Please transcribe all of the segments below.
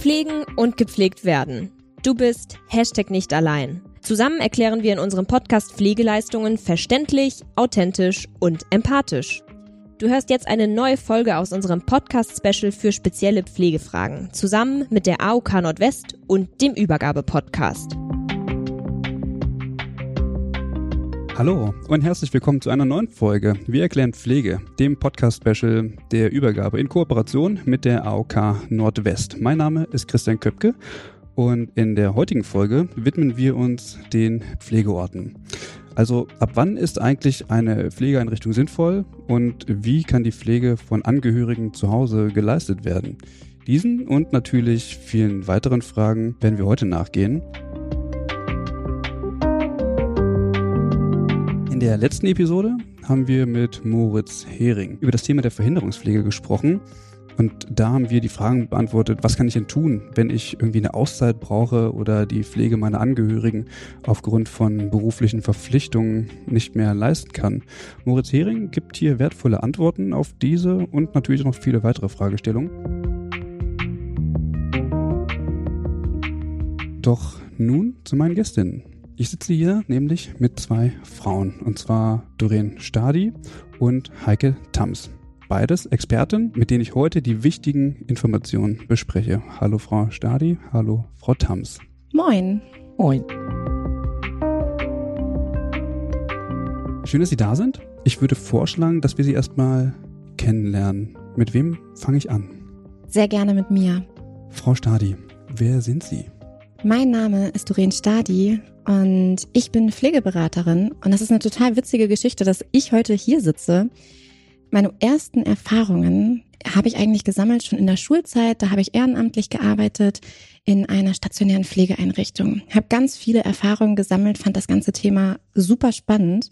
Pflegen und gepflegt werden. Du bist Hashtag nicht allein. Zusammen erklären wir in unserem Podcast Pflegeleistungen verständlich, authentisch und empathisch. Du hörst jetzt eine neue Folge aus unserem Podcast-Special für spezielle Pflegefragen, zusammen mit der AOK Nordwest und dem Übergabe-Podcast. Hallo und herzlich willkommen zu einer neuen Folge Wir erklären Pflege, dem Podcast-Special der Übergabe in Kooperation mit der AOK Nordwest. Mein Name ist Christian Köpke und in der heutigen Folge widmen wir uns den Pflegeorten. Also ab wann ist eigentlich eine Pflegeeinrichtung sinnvoll und wie kann die Pflege von Angehörigen zu Hause geleistet werden? Diesen und natürlich vielen weiteren Fragen werden wir heute nachgehen. In der letzten Episode haben wir mit Moritz Hering über das Thema der Verhinderungspflege gesprochen und da haben wir die Fragen beantwortet, was kann ich denn tun, wenn ich irgendwie eine Auszeit brauche oder die Pflege meiner Angehörigen aufgrund von beruflichen Verpflichtungen nicht mehr leisten kann. Moritz Hering gibt hier wertvolle Antworten auf diese und natürlich noch viele weitere Fragestellungen. Doch nun zu meinen Gästinnen. Ich sitze hier nämlich mit zwei Frauen, und zwar Doreen Stadi und Heike Tams. Beides Experten, mit denen ich heute die wichtigen Informationen bespreche. Hallo Frau Stadi, hallo Frau Tams. Moin. Moin. Schön, dass Sie da sind. Ich würde vorschlagen, dass wir Sie erstmal kennenlernen. Mit wem fange ich an? Sehr gerne mit mir. Frau Stadi, wer sind Sie? Mein Name ist Doreen Stadi und ich bin Pflegeberaterin und das ist eine total witzige Geschichte, dass ich heute hier sitze, meine ersten Erfahrungen habe ich eigentlich gesammelt schon in der Schulzeit. Da habe ich ehrenamtlich gearbeitet in einer stationären Pflegeeinrichtung. Habe ganz viele Erfahrungen gesammelt, fand das ganze Thema super spannend.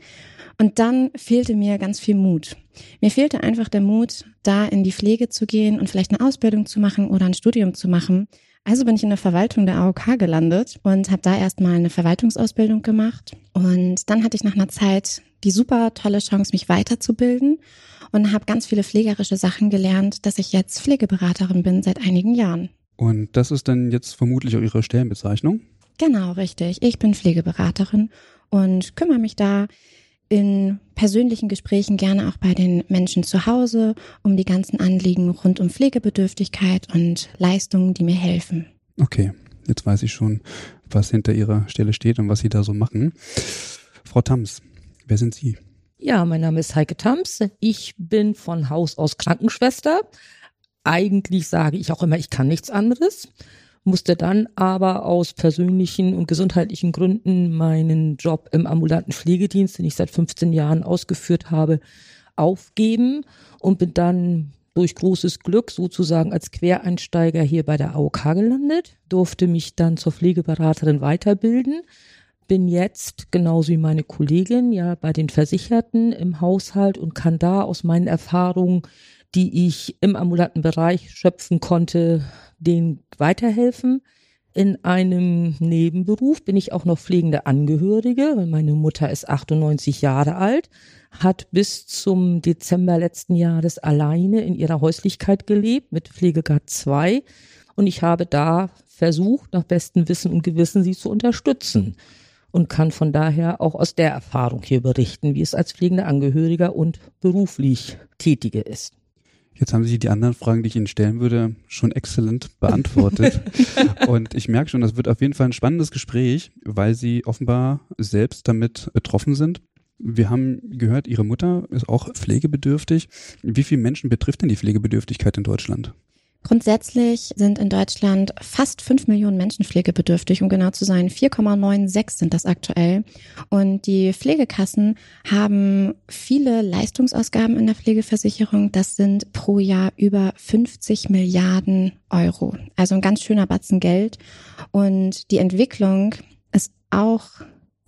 Und dann fehlte mir ganz viel Mut. Mir fehlte einfach der Mut, da in die Pflege zu gehen und vielleicht eine Ausbildung zu machen oder ein Studium zu machen. Also bin ich in der Verwaltung der AOK gelandet und habe da erstmal eine Verwaltungsausbildung gemacht. Und dann hatte ich nach einer Zeit die super tolle Chance, mich weiterzubilden und habe ganz viele pflegerische Sachen gelernt, dass ich jetzt Pflegeberaterin bin seit einigen Jahren. Und das ist dann jetzt vermutlich auch Ihre Stellenbezeichnung? Genau, richtig. Ich bin Pflegeberaterin und kümmere mich da in persönlichen Gesprächen gerne auch bei den Menschen zu Hause um die ganzen Anliegen rund um Pflegebedürftigkeit und Leistungen, die mir helfen. Okay, jetzt weiß ich schon, was hinter Ihrer Stelle steht und was Sie da so machen. Frau Tams, wer sind Sie? Ja, mein Name ist Heike Tams. Ich bin von Haus aus Krankenschwester. Eigentlich sage ich auch immer, ich kann nichts anderes. Musste dann aber aus persönlichen und gesundheitlichen Gründen meinen Job im ambulanten Pflegedienst, den ich seit 15 Jahren ausgeführt habe, aufgeben und bin dann durch großes Glück sozusagen als Quereinsteiger hier bei der AOK gelandet, durfte mich dann zur Pflegeberaterin weiterbilden, bin jetzt, genauso wie meine Kollegin, ja bei den Versicherten im Haushalt und kann da aus meinen Erfahrungen, die ich im ambulanten Bereich schöpfen konnte, denen weiterhelfen. In einem Nebenberuf bin ich auch noch pflegende Angehörige, weil meine Mutter ist 98 Jahre alt, hat bis zum Dezember letzten Jahres alleine in ihrer Häuslichkeit gelebt mit Pflegegrad 2 und ich habe da versucht, nach bestem Wissen und Gewissen sie zu unterstützen und kann von daher auch aus der Erfahrung hier berichten, wie es als pflegender Angehöriger und beruflich Tätige ist. Jetzt haben Sie die anderen Fragen, die ich Ihnen stellen würde, schon exzellent beantwortet. und ich merke schon, das wird auf jeden Fall ein spannendes Gespräch, weil Sie offenbar selbst damit betroffen sind. Wir haben gehört, Ihre Mutter ist auch pflegebedürftig. Wie viele Menschen betrifft denn die Pflegebedürftigkeit in Deutschland? Grundsätzlich sind in Deutschland fast fünf Millionen Menschen pflegebedürftig, um genau zu sein. 4,96 sind das aktuell. Und die Pflegekassen haben viele Leistungsausgaben in der Pflegeversicherung. Das sind pro Jahr über 50 Milliarden Euro. Also ein ganz schöner Batzen Geld. Und die Entwicklung ist auch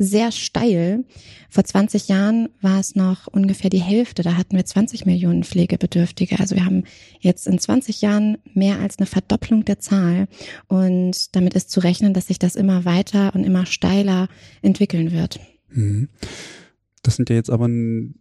sehr steil. Vor 20 Jahren war es noch ungefähr die Hälfte. Da hatten wir 20 Millionen Pflegebedürftige. Also wir haben jetzt in 20 Jahren mehr als eine Verdopplung der Zahl. Und damit ist zu rechnen, dass sich das immer weiter und immer steiler entwickeln wird. Mhm. Das sind ja jetzt aber in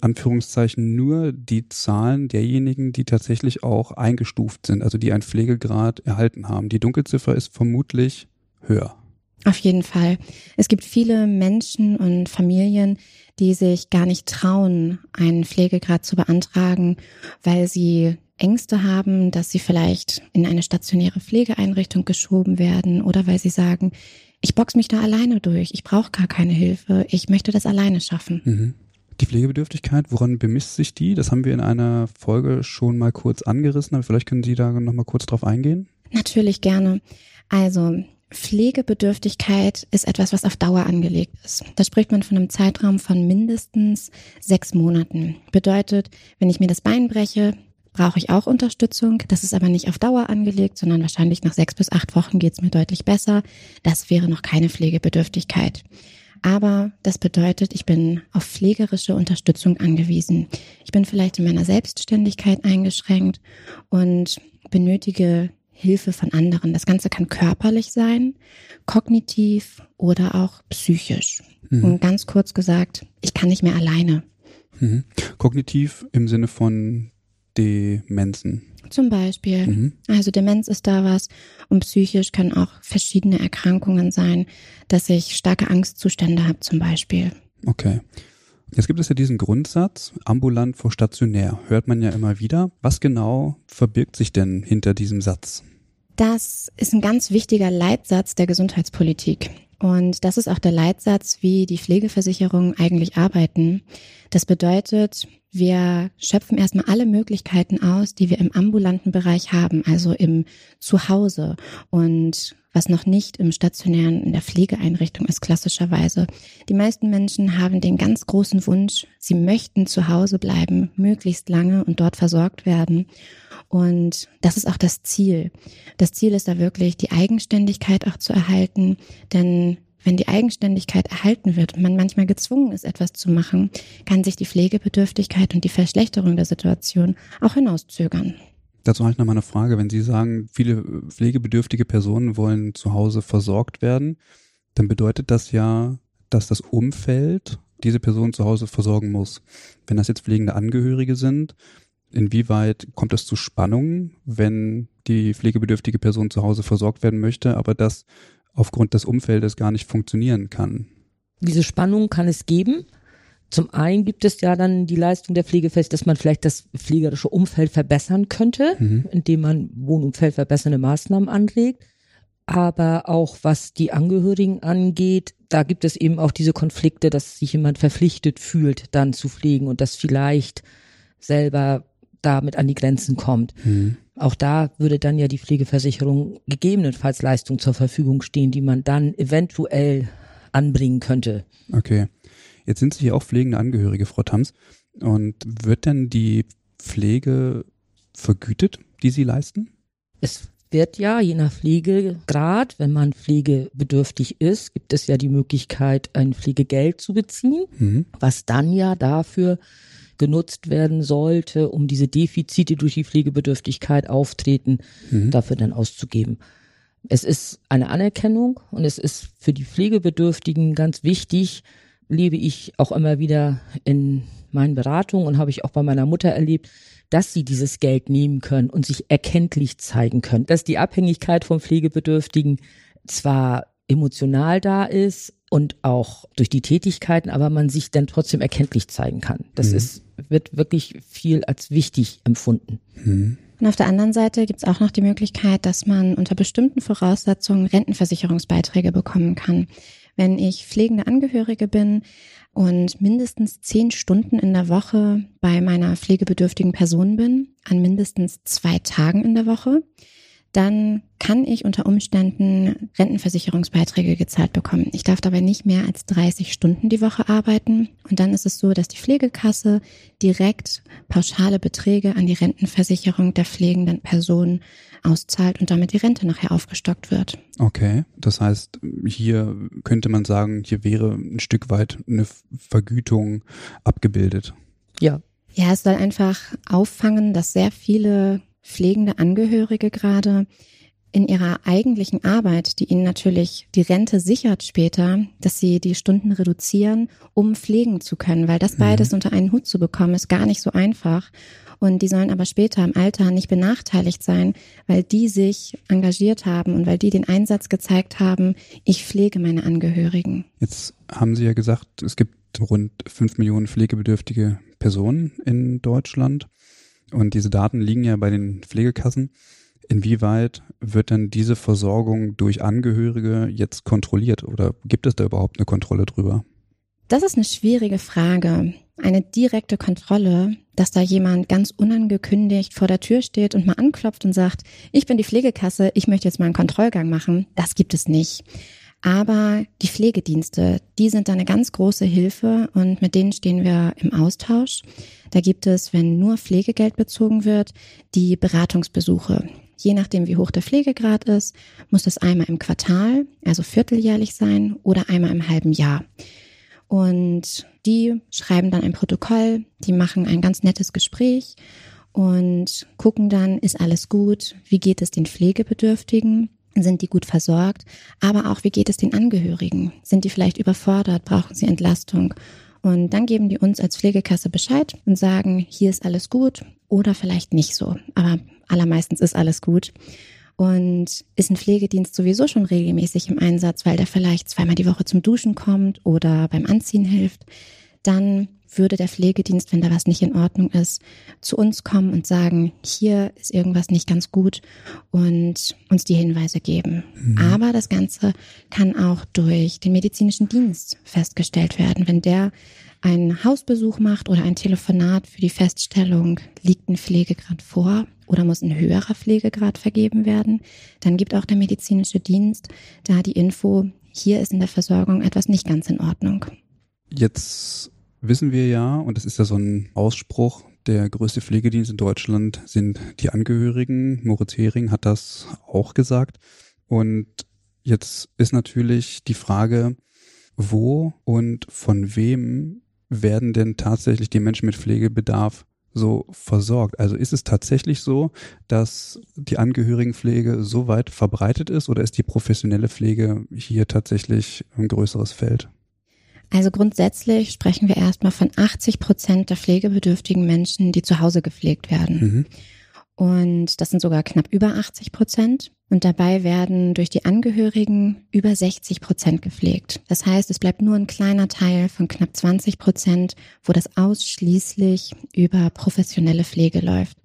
Anführungszeichen nur die Zahlen derjenigen, die tatsächlich auch eingestuft sind, also die einen Pflegegrad erhalten haben. Die Dunkelziffer ist vermutlich höher. Auf jeden Fall. Es gibt viele Menschen und Familien, die sich gar nicht trauen, einen Pflegegrad zu beantragen, weil sie Ängste haben, dass sie vielleicht in eine stationäre Pflegeeinrichtung geschoben werden oder weil sie sagen, ich box mich da alleine durch, ich brauche gar keine Hilfe, ich möchte das alleine schaffen. Mhm. Die Pflegebedürftigkeit, woran bemisst sich die? Das haben wir in einer Folge schon mal kurz angerissen, aber vielleicht können Sie da noch mal kurz drauf eingehen. Natürlich gerne. Also Pflegebedürftigkeit ist etwas, was auf Dauer angelegt ist. Da spricht man von einem Zeitraum von mindestens sechs Monaten. Bedeutet, wenn ich mir das Bein breche, brauche ich auch Unterstützung. Das ist aber nicht auf Dauer angelegt, sondern wahrscheinlich nach sechs bis acht Wochen geht es mir deutlich besser. Das wäre noch keine Pflegebedürftigkeit. Aber das bedeutet, ich bin auf pflegerische Unterstützung angewiesen. Ich bin vielleicht in meiner Selbstständigkeit eingeschränkt und benötige Hilfe von anderen. Das Ganze kann körperlich sein, kognitiv oder auch psychisch. Mhm. Und ganz kurz gesagt, ich kann nicht mehr alleine. Mhm. Kognitiv im Sinne von Demenzen. Zum Beispiel. Mhm. Also Demenz ist da was und psychisch können auch verschiedene Erkrankungen sein, dass ich starke Angstzustände habe zum Beispiel. Okay. Jetzt gibt es ja diesen Grundsatz, ambulant vor stationär, hört man ja immer wieder. Was genau verbirgt sich denn hinter diesem Satz? Das ist ein ganz wichtiger Leitsatz der Gesundheitspolitik. Und das ist auch der Leitsatz, wie die Pflegeversicherungen eigentlich arbeiten. Das bedeutet, wir schöpfen erstmal alle Möglichkeiten aus, die wir im ambulanten Bereich haben, also im Zuhause und was noch nicht im stationären, in der Pflegeeinrichtung ist klassischerweise. Die meisten Menschen haben den ganz großen Wunsch, sie möchten zu Hause bleiben, möglichst lange und dort versorgt werden. Und das ist auch das Ziel. Das Ziel ist da wirklich, die Eigenständigkeit auch zu erhalten, denn wenn die Eigenständigkeit erhalten wird und man manchmal gezwungen ist, etwas zu machen, kann sich die Pflegebedürftigkeit und die Verschlechterung der Situation auch hinauszögern. Dazu habe ich noch mal eine Frage. Wenn Sie sagen, viele pflegebedürftige Personen wollen zu Hause versorgt werden, dann bedeutet das ja, dass das Umfeld diese Person zu Hause versorgen muss. Wenn das jetzt pflegende Angehörige sind, inwieweit kommt es zu Spannungen, wenn die pflegebedürftige Person zu Hause versorgt werden möchte, aber das aufgrund des Umfeldes gar nicht funktionieren kann? Diese Spannung kann es geben. Zum einen gibt es ja dann die Leistung der Pflege fest, dass man vielleicht das pflegerische Umfeld verbessern könnte, mhm. indem man Wohnumfeld verbessernde Maßnahmen anregt. Aber auch was die Angehörigen angeht, da gibt es eben auch diese Konflikte, dass sich jemand verpflichtet fühlt, dann zu pflegen und das vielleicht selber damit an die Grenzen kommt. Mhm. Auch da würde dann ja die Pflegeversicherung gegebenenfalls Leistung zur Verfügung stehen, die man dann eventuell anbringen könnte. Okay. Jetzt sind Sie hier auch pflegende Angehörige, Frau Tams. Und wird denn die Pflege vergütet, die Sie leisten? Es wird ja, je nach Pflegegrad, wenn man pflegebedürftig ist, gibt es ja die Möglichkeit, ein Pflegegeld zu beziehen, mhm. was dann ja dafür genutzt werden sollte, um diese Defizite durch die Pflegebedürftigkeit auftreten, mhm. dafür dann auszugeben. Es ist eine Anerkennung und es ist für die Pflegebedürftigen ganz wichtig, lebe ich auch immer wieder in meinen Beratungen und habe ich auch bei meiner Mutter erlebt, dass sie dieses Geld nehmen können und sich erkenntlich zeigen können, dass die Abhängigkeit vom Pflegebedürftigen zwar emotional da ist und auch durch die Tätigkeiten, aber man sich dann trotzdem erkenntlich zeigen kann. Das mhm. ist, wird wirklich viel als wichtig empfunden. Mhm. Und auf der anderen Seite gibt es auch noch die Möglichkeit, dass man unter bestimmten Voraussetzungen Rentenversicherungsbeiträge bekommen kann. Wenn ich pflegende Angehörige bin und mindestens zehn Stunden in der Woche bei meiner pflegebedürftigen Person bin, an mindestens zwei Tagen in der Woche, dann kann ich unter Umständen Rentenversicherungsbeiträge gezahlt bekommen. Ich darf dabei nicht mehr als 30 Stunden die Woche arbeiten. Und dann ist es so, dass die Pflegekasse direkt pauschale Beträge an die Rentenversicherung der pflegenden Person auszahlt und damit die Rente nachher aufgestockt wird. Okay, das heißt, hier könnte man sagen, hier wäre ein Stück weit eine Vergütung abgebildet. Ja. Ja, es soll einfach auffangen, dass sehr viele pflegende Angehörige gerade in ihrer eigentlichen Arbeit, die ihnen natürlich die Rente sichert später, dass sie die Stunden reduzieren, um pflegen zu können, weil das mhm. beides unter einen Hut zu bekommen, ist gar nicht so einfach. Und die sollen aber später im Alter nicht benachteiligt sein, weil die sich engagiert haben und weil die den Einsatz gezeigt haben, ich pflege meine Angehörigen. Jetzt haben Sie ja gesagt, es gibt rund fünf Millionen pflegebedürftige Personen in Deutschland. Und diese Daten liegen ja bei den Pflegekassen. Inwieweit wird denn diese Versorgung durch Angehörige jetzt kontrolliert oder gibt es da überhaupt eine Kontrolle drüber? Das ist eine schwierige Frage. Eine direkte Kontrolle, dass da jemand ganz unangekündigt vor der Tür steht und mal anklopft und sagt, ich bin die Pflegekasse, ich möchte jetzt mal einen Kontrollgang machen, das gibt es nicht. Aber die Pflegedienste, die sind da eine ganz große Hilfe und mit denen stehen wir im Austausch. Da gibt es, wenn nur Pflegegeld bezogen wird, die Beratungsbesuche. Je nachdem, wie hoch der Pflegegrad ist, muss das einmal im Quartal, also vierteljährlich sein oder einmal im halben Jahr. Und die schreiben dann ein Protokoll, die machen ein ganz nettes Gespräch und gucken dann, ist alles gut, wie geht es den Pflegebedürftigen, sind die gut versorgt, aber auch wie geht es den Angehörigen, sind die vielleicht überfordert, brauchen sie Entlastung. Und dann geben die uns als Pflegekasse Bescheid und sagen, hier ist alles gut oder vielleicht nicht so. Aber allermeistens ist alles gut. Und ist ein Pflegedienst sowieso schon regelmäßig im Einsatz, weil der vielleicht zweimal die Woche zum Duschen kommt oder beim Anziehen hilft, dann würde der Pflegedienst, wenn da was nicht in Ordnung ist, zu uns kommen und sagen, hier ist irgendwas nicht ganz gut und uns die Hinweise geben. Mhm. Aber das Ganze kann auch durch den medizinischen Dienst festgestellt werden. Wenn der einen Hausbesuch macht oder ein Telefonat für die Feststellung, liegt ein Pflegegrad vor oder muss ein höherer Pflegegrad vergeben werden, dann gibt auch der medizinische Dienst da die Info, hier ist in der Versorgung etwas nicht ganz in Ordnung. Jetzt wissen wir ja, und das ist ja so ein Ausspruch, der größte Pflegedienst in Deutschland sind die Angehörigen. Moritz Hering hat das auch gesagt. Und jetzt ist natürlich die Frage, wo und von wem werden denn tatsächlich die Menschen mit Pflegebedarf so versorgt? Also ist es tatsächlich so, dass die Angehörigenpflege so weit verbreitet ist oder ist die professionelle Pflege hier tatsächlich ein größeres Feld? Also grundsätzlich sprechen wir erstmal von 80 Prozent der pflegebedürftigen Menschen, die zu Hause gepflegt werden. Mhm. Und das sind sogar knapp über 80 Prozent. Und dabei werden durch die Angehörigen über 60 Prozent gepflegt. Das heißt, es bleibt nur ein kleiner Teil von knapp 20 Prozent, wo das ausschließlich über professionelle Pflege läuft.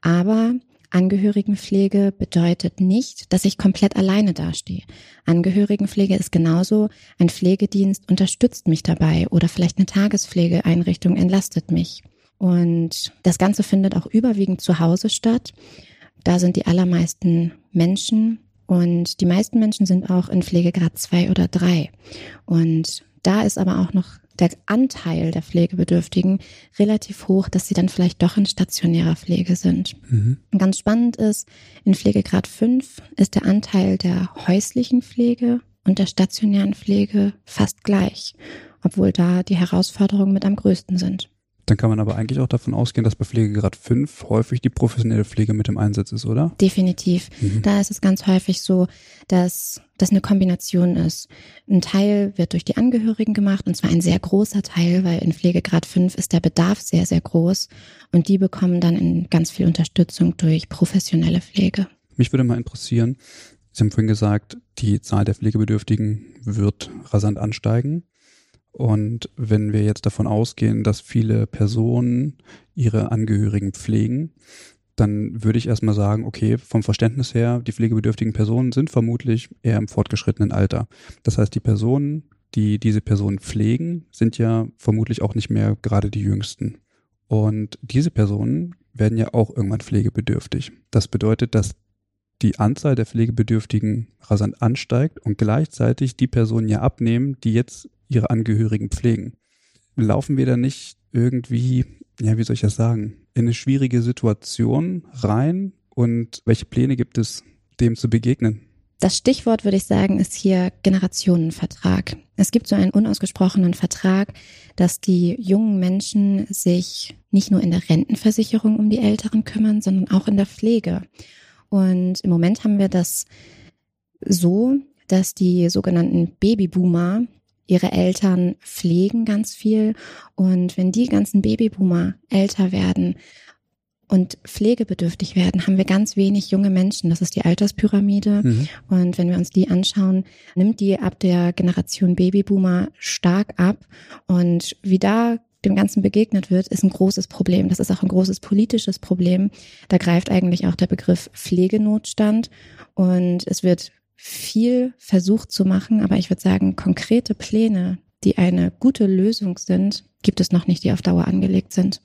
Aber Angehörigenpflege bedeutet nicht, dass ich komplett alleine dastehe. Angehörigenpflege ist genauso, ein Pflegedienst unterstützt mich dabei oder vielleicht eine Tagespflegeeinrichtung entlastet mich. Und das Ganze findet auch überwiegend zu Hause statt. Da sind die allermeisten Menschen und die meisten Menschen sind auch in Pflegegrad zwei oder drei. Und da ist aber auch noch der Anteil der Pflegebedürftigen relativ hoch, dass sie dann vielleicht doch in stationärer Pflege sind. Mhm. Ganz spannend ist, in Pflegegrad 5 ist der Anteil der häuslichen Pflege und der stationären Pflege fast gleich, obwohl da die Herausforderungen mit am größten sind. Dann kann man aber eigentlich auch davon ausgehen, dass bei Pflegegrad 5 häufig die professionelle Pflege mit im Einsatz ist, oder? Definitiv. Mhm. Da ist es ganz häufig so, dass das eine Kombination ist. Ein Teil wird durch die Angehörigen gemacht, und zwar ein sehr großer Teil, weil in Pflegegrad 5 ist der Bedarf sehr, sehr groß. Und die bekommen dann in ganz viel Unterstützung durch professionelle Pflege. Mich würde mal interessieren, Sie haben vorhin gesagt, die Zahl der Pflegebedürftigen wird rasant ansteigen. Und wenn wir jetzt davon ausgehen, dass viele Personen ihre Angehörigen pflegen, dann würde ich erstmal sagen, okay, vom Verständnis her, die pflegebedürftigen Personen sind vermutlich eher im fortgeschrittenen Alter. Das heißt, die Personen, die diese Personen pflegen, sind ja vermutlich auch nicht mehr gerade die jüngsten. Und diese Personen werden ja auch irgendwann pflegebedürftig. Das bedeutet, dass die Anzahl der Pflegebedürftigen rasant ansteigt und gleichzeitig die Personen ja abnehmen, die jetzt ihre Angehörigen pflegen. Laufen wir da nicht irgendwie, ja, wie soll ich das sagen, in eine schwierige Situation rein und welche Pläne gibt es, dem zu begegnen? Das Stichwort, würde ich sagen, ist hier Generationenvertrag. Es gibt so einen unausgesprochenen Vertrag, dass die jungen Menschen sich nicht nur in der Rentenversicherung um die Älteren kümmern, sondern auch in der Pflege. Und im Moment haben wir das so, dass die sogenannten Babyboomer ihre Eltern pflegen ganz viel. Und wenn die ganzen Babyboomer älter werden und pflegebedürftig werden, haben wir ganz wenig junge Menschen. Das ist die Alterspyramide. Mhm. Und wenn wir uns die anschauen, nimmt die ab der Generation Babyboomer stark ab. Und wie da dem Ganzen begegnet wird, ist ein großes Problem. Das ist auch ein großes politisches Problem. Da greift eigentlich auch der Begriff Pflegenotstand. Und es wird viel versucht zu machen, aber ich würde sagen, konkrete Pläne, die eine gute Lösung sind, gibt es noch nicht, die auf Dauer angelegt sind.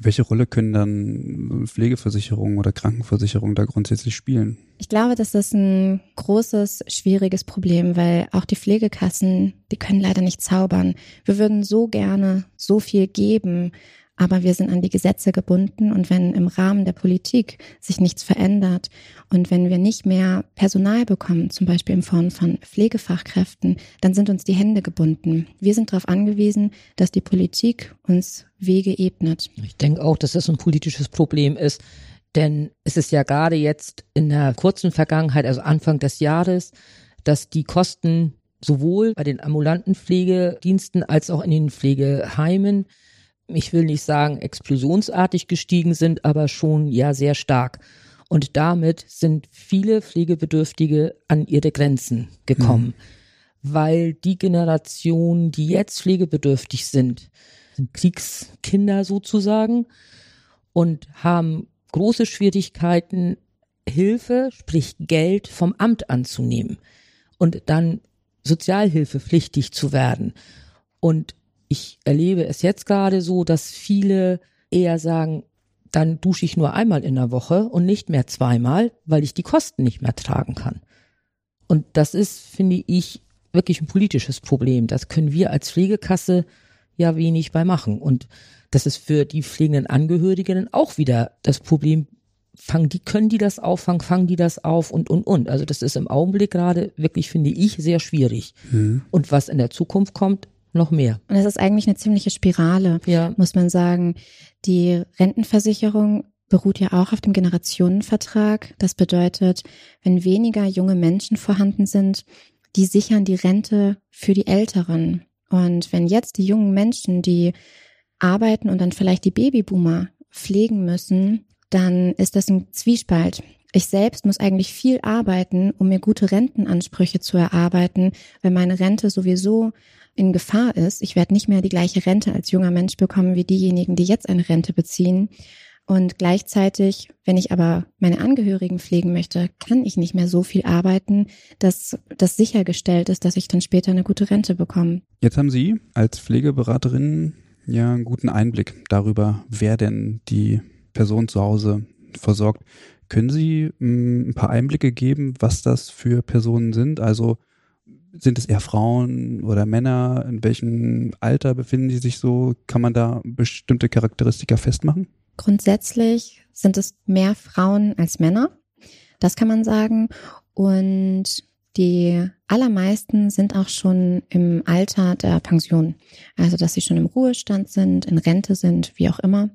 Welche Rolle können dann Pflegeversicherungen oder Krankenversicherungen da grundsätzlich spielen? Ich glaube, das ist ein großes, schwieriges Problem, weil auch die Pflegekassen, die können leider nicht zaubern. Wir würden so gerne so viel geben, aber wir sind an die Gesetze gebunden und wenn im Rahmen der Politik sich nichts verändert und wenn wir nicht mehr Personal bekommen, zum Beispiel in Form von Pflegefachkräften, dann sind uns die Hände gebunden. Wir sind darauf angewiesen, dass die Politik uns Wege ebnet. Ich denke auch, dass das ein politisches Problem ist. Denn es ist ja gerade jetzt in der kurzen Vergangenheit, also Anfang des Jahres, dass die Kosten sowohl bei den ambulanten Pflegediensten als auch in den Pflegeheimen ich will nicht sagen explosionsartig gestiegen sind, aber schon ja sehr stark. Und damit sind viele Pflegebedürftige an ihre Grenzen gekommen, mhm. weil die Generation, die jetzt pflegebedürftig sind, sind Kriegskinder sozusagen und haben große Schwierigkeiten, Hilfe, sprich Geld vom Amt anzunehmen und dann sozialhilfepflichtig zu werden. Und ich erlebe es jetzt gerade so, dass viele eher sagen, dann dusche ich nur einmal in der Woche und nicht mehr zweimal, weil ich die Kosten nicht mehr tragen kann. Und das ist, finde ich, wirklich ein politisches Problem. Das können wir als Pflegekasse ja wenig bei machen. Und das ist für die pflegenden Angehörigen auch wieder das Problem. Fangen die, können die das auffangen, fangen die das auf und, und, und. Also das ist im Augenblick gerade wirklich, finde ich, sehr schwierig. Mhm. Und was in der Zukunft kommt, noch mehr. Und es ist eigentlich eine ziemliche Spirale, ja. muss man sagen. Die Rentenversicherung beruht ja auch auf dem Generationenvertrag. Das bedeutet, wenn weniger junge Menschen vorhanden sind, die sichern die Rente für die Älteren. Und wenn jetzt die jungen Menschen, die arbeiten und dann vielleicht die Babyboomer pflegen müssen, dann ist das ein Zwiespalt. Ich selbst muss eigentlich viel arbeiten, um mir gute Rentenansprüche zu erarbeiten, weil meine Rente sowieso in Gefahr ist. Ich werde nicht mehr die gleiche Rente als junger Mensch bekommen wie diejenigen, die jetzt eine Rente beziehen. Und gleichzeitig, wenn ich aber meine Angehörigen pflegen möchte, kann ich nicht mehr so viel arbeiten, dass das sichergestellt ist, dass ich dann später eine gute Rente bekomme. Jetzt haben Sie als Pflegeberaterin ja einen guten Einblick darüber, wer denn die Person zu Hause versorgt. Können Sie mm, ein paar Einblicke geben, was das für Personen sind? Also sind es eher Frauen oder Männer? In welchem Alter befinden die sich so? Kann man da bestimmte Charakteristika festmachen? Grundsätzlich sind es mehr Frauen als Männer. Das kann man sagen. Und die allermeisten sind auch schon im Alter der Pension. Also, dass sie schon im Ruhestand sind, in Rente sind, wie auch immer.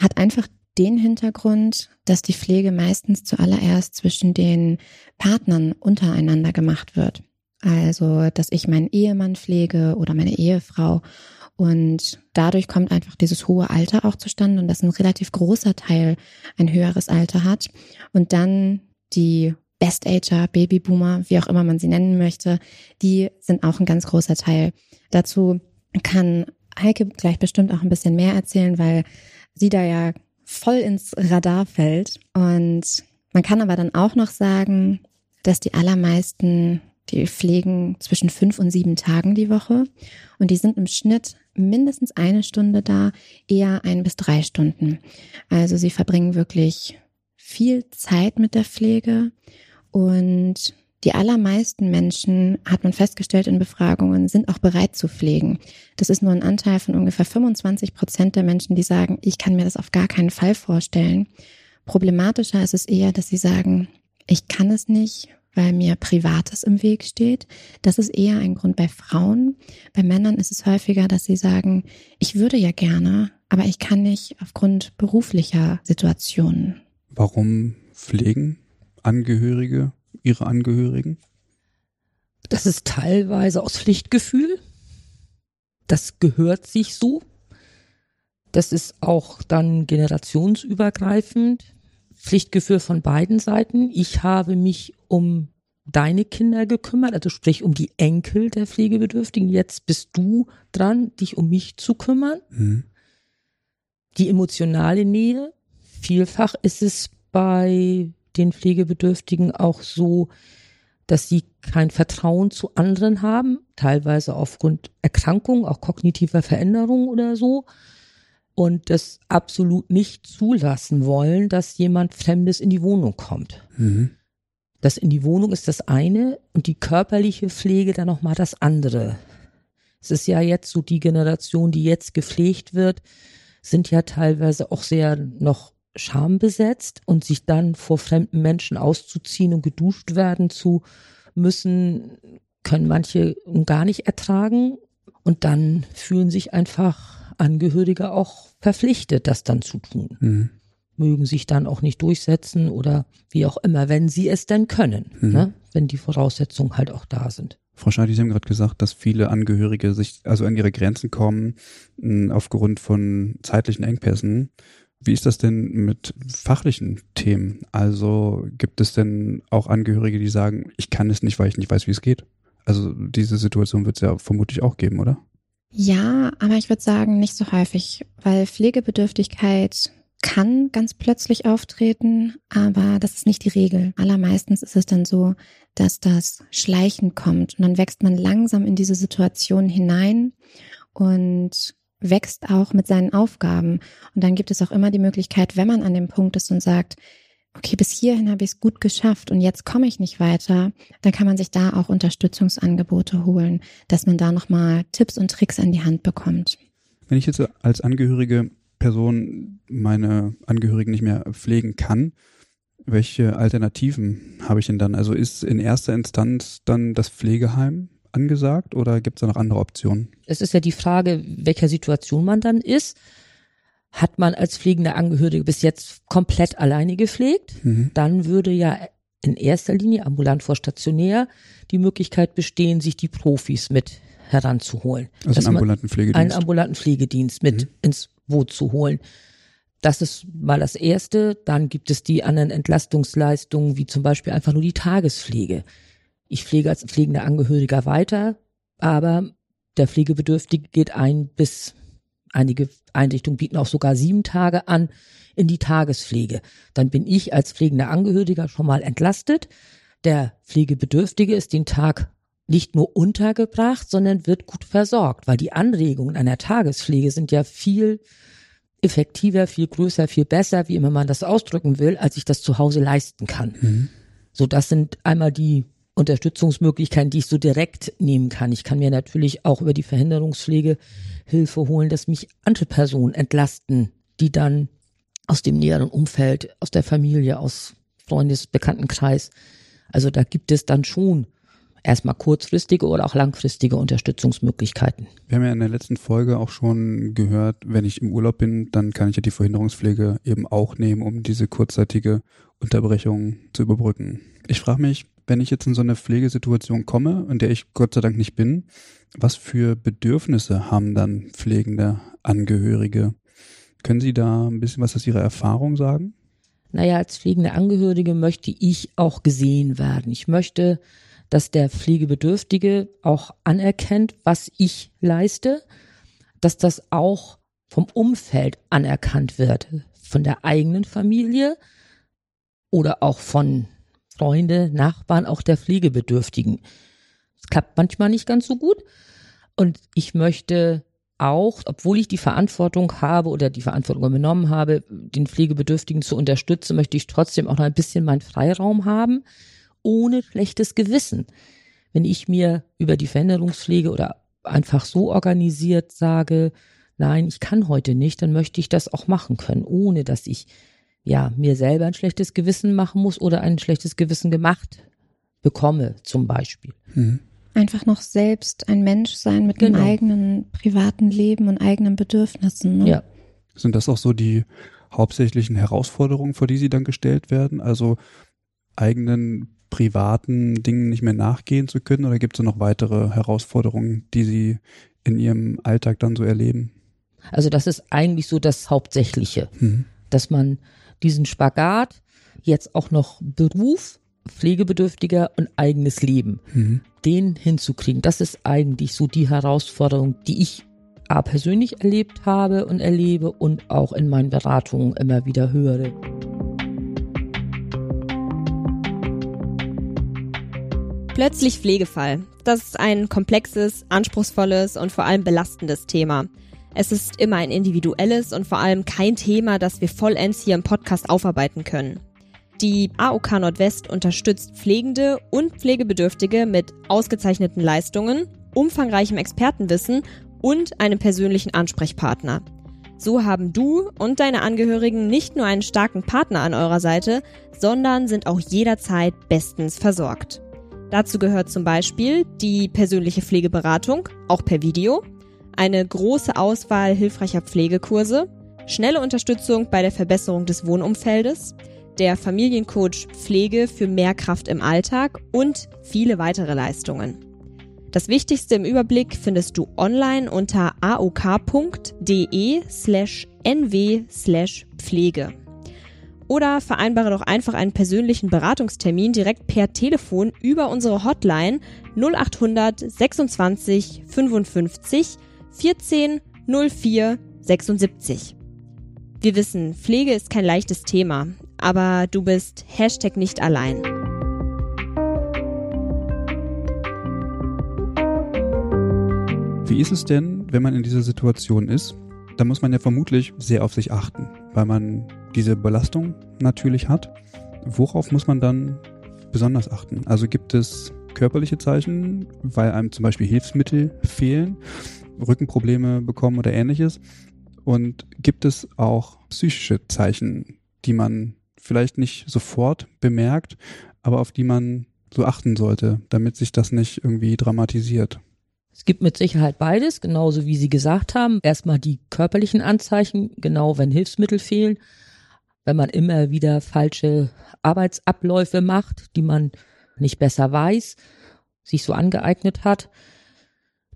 Hat einfach den Hintergrund, dass die Pflege meistens zuallererst zwischen den Partnern untereinander gemacht wird. Also, dass ich meinen Ehemann pflege oder meine Ehefrau. Und dadurch kommt einfach dieses hohe Alter auch zustande und dass ein relativ großer Teil ein höheres Alter hat. Und dann die Best Ager, Babyboomer, wie auch immer man sie nennen möchte, die sind auch ein ganz großer Teil. Dazu kann Heike gleich bestimmt auch ein bisschen mehr erzählen, weil sie da ja voll ins Radar fällt. Und man kann aber dann auch noch sagen, dass die allermeisten die pflegen zwischen fünf und sieben Tagen die Woche und die sind im Schnitt mindestens eine Stunde da, eher ein bis drei Stunden. Also sie verbringen wirklich viel Zeit mit der Pflege und die allermeisten Menschen, hat man festgestellt in Befragungen, sind auch bereit zu pflegen. Das ist nur ein Anteil von ungefähr 25 Prozent der Menschen, die sagen, ich kann mir das auf gar keinen Fall vorstellen. Problematischer ist es eher, dass sie sagen, ich kann es nicht, weil mir Privates im Weg steht. Das ist eher ein Grund bei Frauen. Bei Männern ist es häufiger, dass sie sagen, ich würde ja gerne, aber ich kann nicht aufgrund beruflicher Situationen. Warum pflegen? Angehörige, ihre Angehörigen? Das ist teilweise aus Pflichtgefühl. Das gehört sich so. Das ist auch dann generationsübergreifend. Pflichtgefühl von beiden Seiten. Ich habe mich um deine Kinder gekümmert, also sprich um die Enkel der Pflegebedürftigen. Jetzt bist du dran, dich um mich zu kümmern. Mhm. Die emotionale Nähe. Vielfach ist es bei den Pflegebedürftigen auch so, dass sie kein Vertrauen zu anderen haben, teilweise aufgrund Erkrankung, auch kognitiver Veränderung oder so, und das absolut nicht zulassen wollen, dass jemand Fremdes in die Wohnung kommt. Mhm. Das in die Wohnung ist das eine und die körperliche Pflege dann nochmal das andere. Es ist ja jetzt so die Generation, die jetzt gepflegt wird, sind ja teilweise auch sehr noch schambesetzt und sich dann vor fremden Menschen auszuziehen und geduscht werden zu müssen, können manche gar nicht ertragen und dann fühlen sich einfach Angehörige auch verpflichtet, das dann zu tun. Mhm. Mögen sich dann auch nicht durchsetzen oder wie auch immer, wenn sie es denn können, mhm. ne? wenn die Voraussetzungen halt auch da sind. Frau Schadi, Sie haben gerade gesagt, dass viele Angehörige sich also an ihre Grenzen kommen aufgrund von zeitlichen Engpässen. Wie ist das denn mit fachlichen Themen? Also gibt es denn auch Angehörige, die sagen, ich kann es nicht, weil ich nicht weiß, wie es geht? Also diese Situation wird es ja vermutlich auch geben, oder? Ja, aber ich würde sagen, nicht so häufig, weil Pflegebedürftigkeit kann ganz plötzlich auftreten, aber das ist nicht die Regel. Allermeistens ist es dann so, dass das schleichend kommt und dann wächst man langsam in diese Situation hinein und wächst auch mit seinen Aufgaben. Und dann gibt es auch immer die Möglichkeit, wenn man an dem Punkt ist und sagt, okay, bis hierhin habe ich es gut geschafft und jetzt komme ich nicht weiter, dann kann man sich da auch Unterstützungsangebote holen, dass man da nochmal Tipps und Tricks an die Hand bekommt. Wenn ich jetzt als angehörige Person meine Angehörigen nicht mehr pflegen kann, welche Alternativen habe ich denn dann? Also ist in erster Instanz dann das Pflegeheim angesagt oder gibt es da noch andere Optionen? Es ist ja die Frage, welcher Situation man dann ist. Hat man als pflegender Angehörige bis jetzt komplett alleine gepflegt, mhm. dann würde ja in erster Linie ambulant vor stationär die Möglichkeit bestehen, sich die Profis mit heranzuholen. Also einen ambulanten Pflegedienst. Einen ambulanten Pflegedienst mit mhm. ins Boot zu holen. Das ist mal das Erste. Dann gibt es die anderen Entlastungsleistungen, wie zum Beispiel einfach nur die Tagespflege. Ich pflege als pflegender Angehöriger weiter, aber der Pflegebedürftige geht ein bis einige Einrichtungen bieten auch sogar sieben Tage an in die Tagespflege. Dann bin ich als pflegender Angehöriger schon mal entlastet. Der Pflegebedürftige ist den Tag nicht nur untergebracht, sondern wird gut versorgt, weil die Anregungen einer Tagespflege sind ja viel effektiver, viel größer, viel besser, wie immer man das ausdrücken will, als ich das zu Hause leisten kann. Mhm. So, das sind einmal die Unterstützungsmöglichkeiten, die ich so direkt nehmen kann. Ich kann mir natürlich auch über die Verhinderungspflege Hilfe holen, dass mich andere Personen entlasten, die dann aus dem näheren Umfeld, aus der Familie, aus Freundes, Bekanntenkreis. Also da gibt es dann schon erstmal kurzfristige oder auch langfristige Unterstützungsmöglichkeiten. Wir haben ja in der letzten Folge auch schon gehört, wenn ich im Urlaub bin, dann kann ich ja die Verhinderungspflege eben auch nehmen, um diese kurzzeitige Unterbrechung zu überbrücken. Ich frage mich, wenn ich jetzt in so eine Pflegesituation komme, in der ich Gott sei Dank nicht bin, was für Bedürfnisse haben dann pflegende Angehörige? Können Sie da ein bisschen was aus Ihrer Erfahrung sagen? Naja, als pflegende Angehörige möchte ich auch gesehen werden. Ich möchte, dass der Pflegebedürftige auch anerkennt, was ich leiste, dass das auch vom Umfeld anerkannt wird, von der eigenen Familie oder auch von Freunde, Nachbarn, auch der Pflegebedürftigen. Es klappt manchmal nicht ganz so gut. Und ich möchte auch, obwohl ich die Verantwortung habe oder die Verantwortung übernommen habe, den Pflegebedürftigen zu unterstützen, möchte ich trotzdem auch noch ein bisschen meinen Freiraum haben, ohne schlechtes Gewissen. Wenn ich mir über die Veränderungspflege oder einfach so organisiert sage, nein, ich kann heute nicht, dann möchte ich das auch machen können, ohne dass ich ja, mir selber ein schlechtes Gewissen machen muss oder ein schlechtes Gewissen gemacht bekomme, zum Beispiel. Mhm. Einfach noch selbst ein Mensch sein mit genau. einem eigenen privaten Leben und eigenen Bedürfnissen. Ne? Ja. Sind das auch so die hauptsächlichen Herausforderungen, vor die Sie dann gestellt werden? Also eigenen privaten Dingen nicht mehr nachgehen zu können oder gibt es noch weitere Herausforderungen, die Sie in Ihrem Alltag dann so erleben? Also das ist eigentlich so das Hauptsächliche, mhm. dass man diesen Spagat jetzt auch noch Beruf, Pflegebedürftiger und eigenes Leben, mhm. den hinzukriegen. Das ist eigentlich so die Herausforderung, die ich A, persönlich erlebt habe und erlebe und auch in meinen Beratungen immer wieder höre. Plötzlich Pflegefall. Das ist ein komplexes, anspruchsvolles und vor allem belastendes Thema. Es ist immer ein individuelles und vor allem kein Thema, das wir vollends hier im Podcast aufarbeiten können. Die AOK Nordwest unterstützt Pflegende und Pflegebedürftige mit ausgezeichneten Leistungen, umfangreichem Expertenwissen und einem persönlichen Ansprechpartner. So haben du und deine Angehörigen nicht nur einen starken Partner an eurer Seite, sondern sind auch jederzeit bestens versorgt. Dazu gehört zum Beispiel die persönliche Pflegeberatung, auch per Video, eine große Auswahl hilfreicher Pflegekurse, schnelle Unterstützung bei der Verbesserung des Wohnumfeldes, der Familiencoach Pflege für mehr Kraft im Alltag und viele weitere Leistungen. Das Wichtigste im Überblick findest du online unter aok.de slash nw slash Pflege oder vereinbare doch einfach einen persönlichen Beratungstermin direkt per Telefon über unsere Hotline 0800 26 55 14 04 76. Wir wissen, Pflege ist kein leichtes Thema, aber du bist Hashtag nicht allein. Wie ist es denn, wenn man in dieser Situation ist? Da muss man ja vermutlich sehr auf sich achten, weil man diese Belastung natürlich hat. Worauf muss man dann besonders achten? Also gibt es körperliche Zeichen, weil einem zum Beispiel Hilfsmittel fehlen, Rückenprobleme bekommen oder ähnliches? Und gibt es auch psychische Zeichen, die man vielleicht nicht sofort bemerkt, aber auf die man so achten sollte, damit sich das nicht irgendwie dramatisiert? Es gibt mit Sicherheit beides, genauso wie Sie gesagt haben. Erstmal die körperlichen Anzeichen, genau wenn Hilfsmittel fehlen wenn man immer wieder falsche Arbeitsabläufe macht, die man nicht besser weiß, sich so angeeignet hat.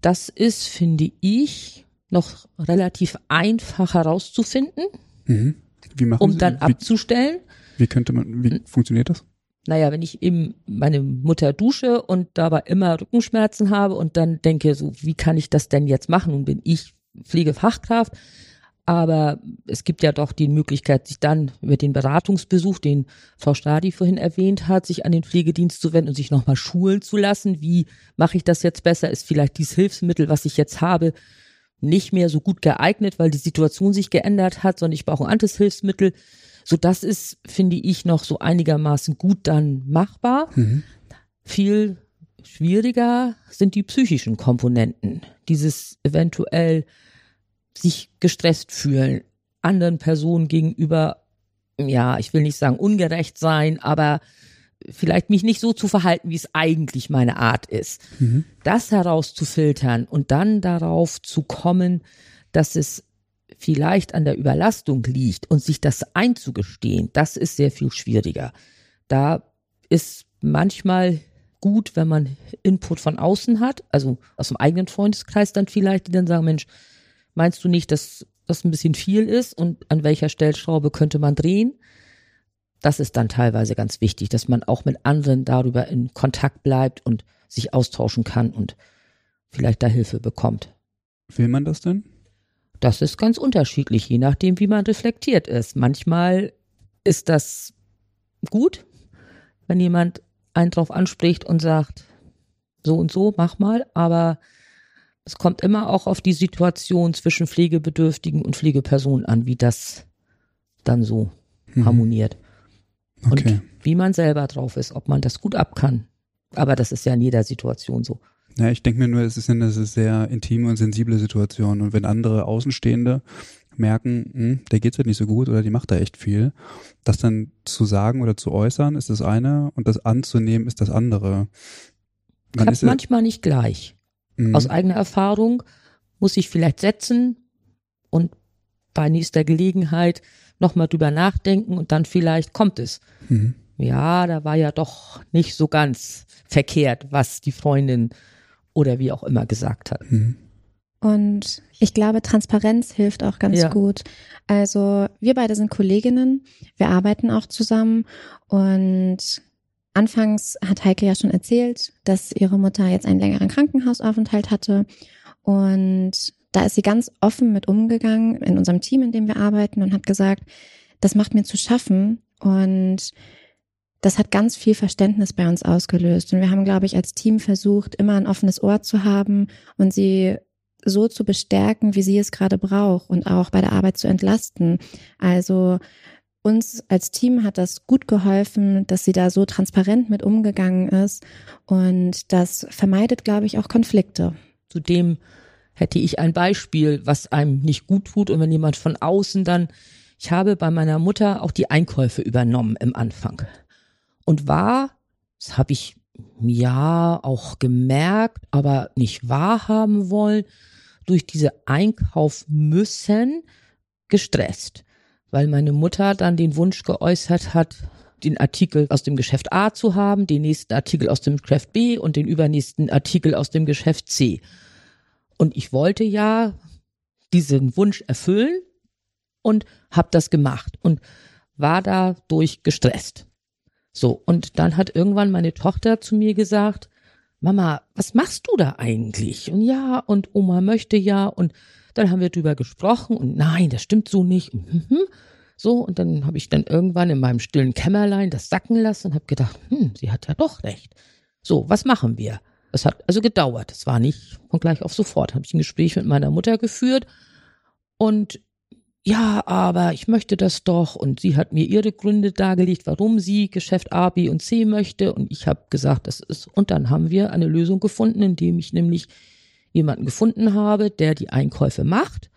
Das ist, finde ich, noch relativ einfach herauszufinden, mhm. wie machen um Sie, dann wie, abzustellen. Wie könnte man, wie funktioniert das? Naja, wenn ich eben meine Mutter dusche und dabei immer Rückenschmerzen habe und dann denke, so, wie kann ich das denn jetzt machen? Nun bin ich Pflegefachkraft, aber es gibt ja doch die Möglichkeit, sich dann über den Beratungsbesuch, den Frau Stadi vorhin erwähnt hat, sich an den Pflegedienst zu wenden und sich nochmal schulen zu lassen. Wie mache ich das jetzt besser? Ist vielleicht dieses Hilfsmittel, was ich jetzt habe, nicht mehr so gut geeignet, weil die Situation sich geändert hat, sondern ich brauche ein anderes Hilfsmittel. So, das ist, finde ich, noch so einigermaßen gut dann machbar. Mhm. Viel schwieriger sind die psychischen Komponenten. Dieses eventuell sich gestresst fühlen, anderen Personen gegenüber, ja, ich will nicht sagen ungerecht sein, aber vielleicht mich nicht so zu verhalten, wie es eigentlich meine Art ist. Mhm. Das herauszufiltern und dann darauf zu kommen, dass es vielleicht an der Überlastung liegt und sich das einzugestehen, das ist sehr viel schwieriger. Da ist manchmal gut, wenn man Input von außen hat, also aus dem eigenen Freundeskreis dann vielleicht, die dann sagen, Mensch, Meinst du nicht, dass das ein bisschen viel ist und an welcher Stellschraube könnte man drehen? Das ist dann teilweise ganz wichtig, dass man auch mit anderen darüber in Kontakt bleibt und sich austauschen kann und vielleicht da Hilfe bekommt. Will man das denn? Das ist ganz unterschiedlich, je nachdem, wie man reflektiert ist. Manchmal ist das gut, wenn jemand einen drauf anspricht und sagt, so und so, mach mal, aber es kommt immer auch auf die Situation zwischen Pflegebedürftigen und Pflegepersonen an, wie das dann so mhm. harmoniert. Okay. Und wie man selber drauf ist, ob man das gut ab kann. Aber das ist ja in jeder Situation so. Ja, ich denke mir nur, es ist eine sehr intime und sensible Situation. Und wenn andere Außenstehende merken, hm, der geht's halt nicht so gut oder die macht da echt viel, das dann zu sagen oder zu äußern, ist das eine und das anzunehmen ist das andere. Man Klappt manchmal nicht gleich. Mhm. Aus eigener Erfahrung muss ich vielleicht setzen und bei nächster Gelegenheit nochmal drüber nachdenken und dann vielleicht kommt es. Mhm. ja, da war ja doch nicht so ganz verkehrt, was die Freundin oder wie auch immer gesagt hat. Mhm. Und ich glaube, Transparenz hilft auch ganz Ja. gut. Also wir beide sind Kolleginnen, wir arbeiten auch zusammen und anfangs hat Heike ja schon erzählt, dass ihre Mutter jetzt einen längeren Krankenhausaufenthalt hatte und da ist sie ganz offen mit umgegangen in unserem Team, in dem wir arbeiten und hat gesagt, das macht mir zu schaffen und das hat ganz viel Verständnis bei uns ausgelöst. Und wir haben, glaube ich, als Team versucht, immer ein offenes Ohr zu haben und sie so zu bestärken, wie sie es gerade braucht und auch bei der Arbeit zu entlasten. Also uns als Team hat das gut geholfen, dass sie da so transparent mit umgegangen ist. Und das vermeidet, glaube ich, auch Konflikte. Zudem hätte ich ein Beispiel, was einem nicht gut tut. Und wenn jemand von außen dann, ich habe bei meiner Mutter auch die Einkäufe übernommen im Anfang. Und war, das habe ich ja auch gemerkt, aber nicht wahrhaben wollen, durch diese Einkauf müssen gestresst, weil meine Mutter dann den Wunsch geäußert hat, den Artikel aus dem Geschäft A zu haben, den nächsten Artikel aus dem Geschäft B und den übernächsten Artikel aus dem Geschäft C. Und ich wollte ja diesen Wunsch erfüllen und habe das gemacht und war dadurch gestresst. So, und dann hat irgendwann meine Tochter zu mir gesagt, Mama, was machst du da eigentlich? Und ja, und Oma möchte ja, und dann haben wir drüber gesprochen und nein, das stimmt so nicht. Hm, hm. So, und dann habe ich dann irgendwann in meinem stillen Kämmerlein das sacken lassen und habe gedacht, hm, sie hat ja doch recht. So, was machen wir? Das hat also gedauert. Es war nicht von gleich auf sofort. Habe ich ein Gespräch mit meiner Mutter geführt und ja, aber ich möchte das doch. Und sie hat mir ihre Gründe dargelegt, warum sie Geschäft A, B und C möchte. Und ich habe gesagt, das ist. Und dann haben wir eine Lösung gefunden, indem ich nämlich jemanden gefunden habe, der die Einkäufe macht.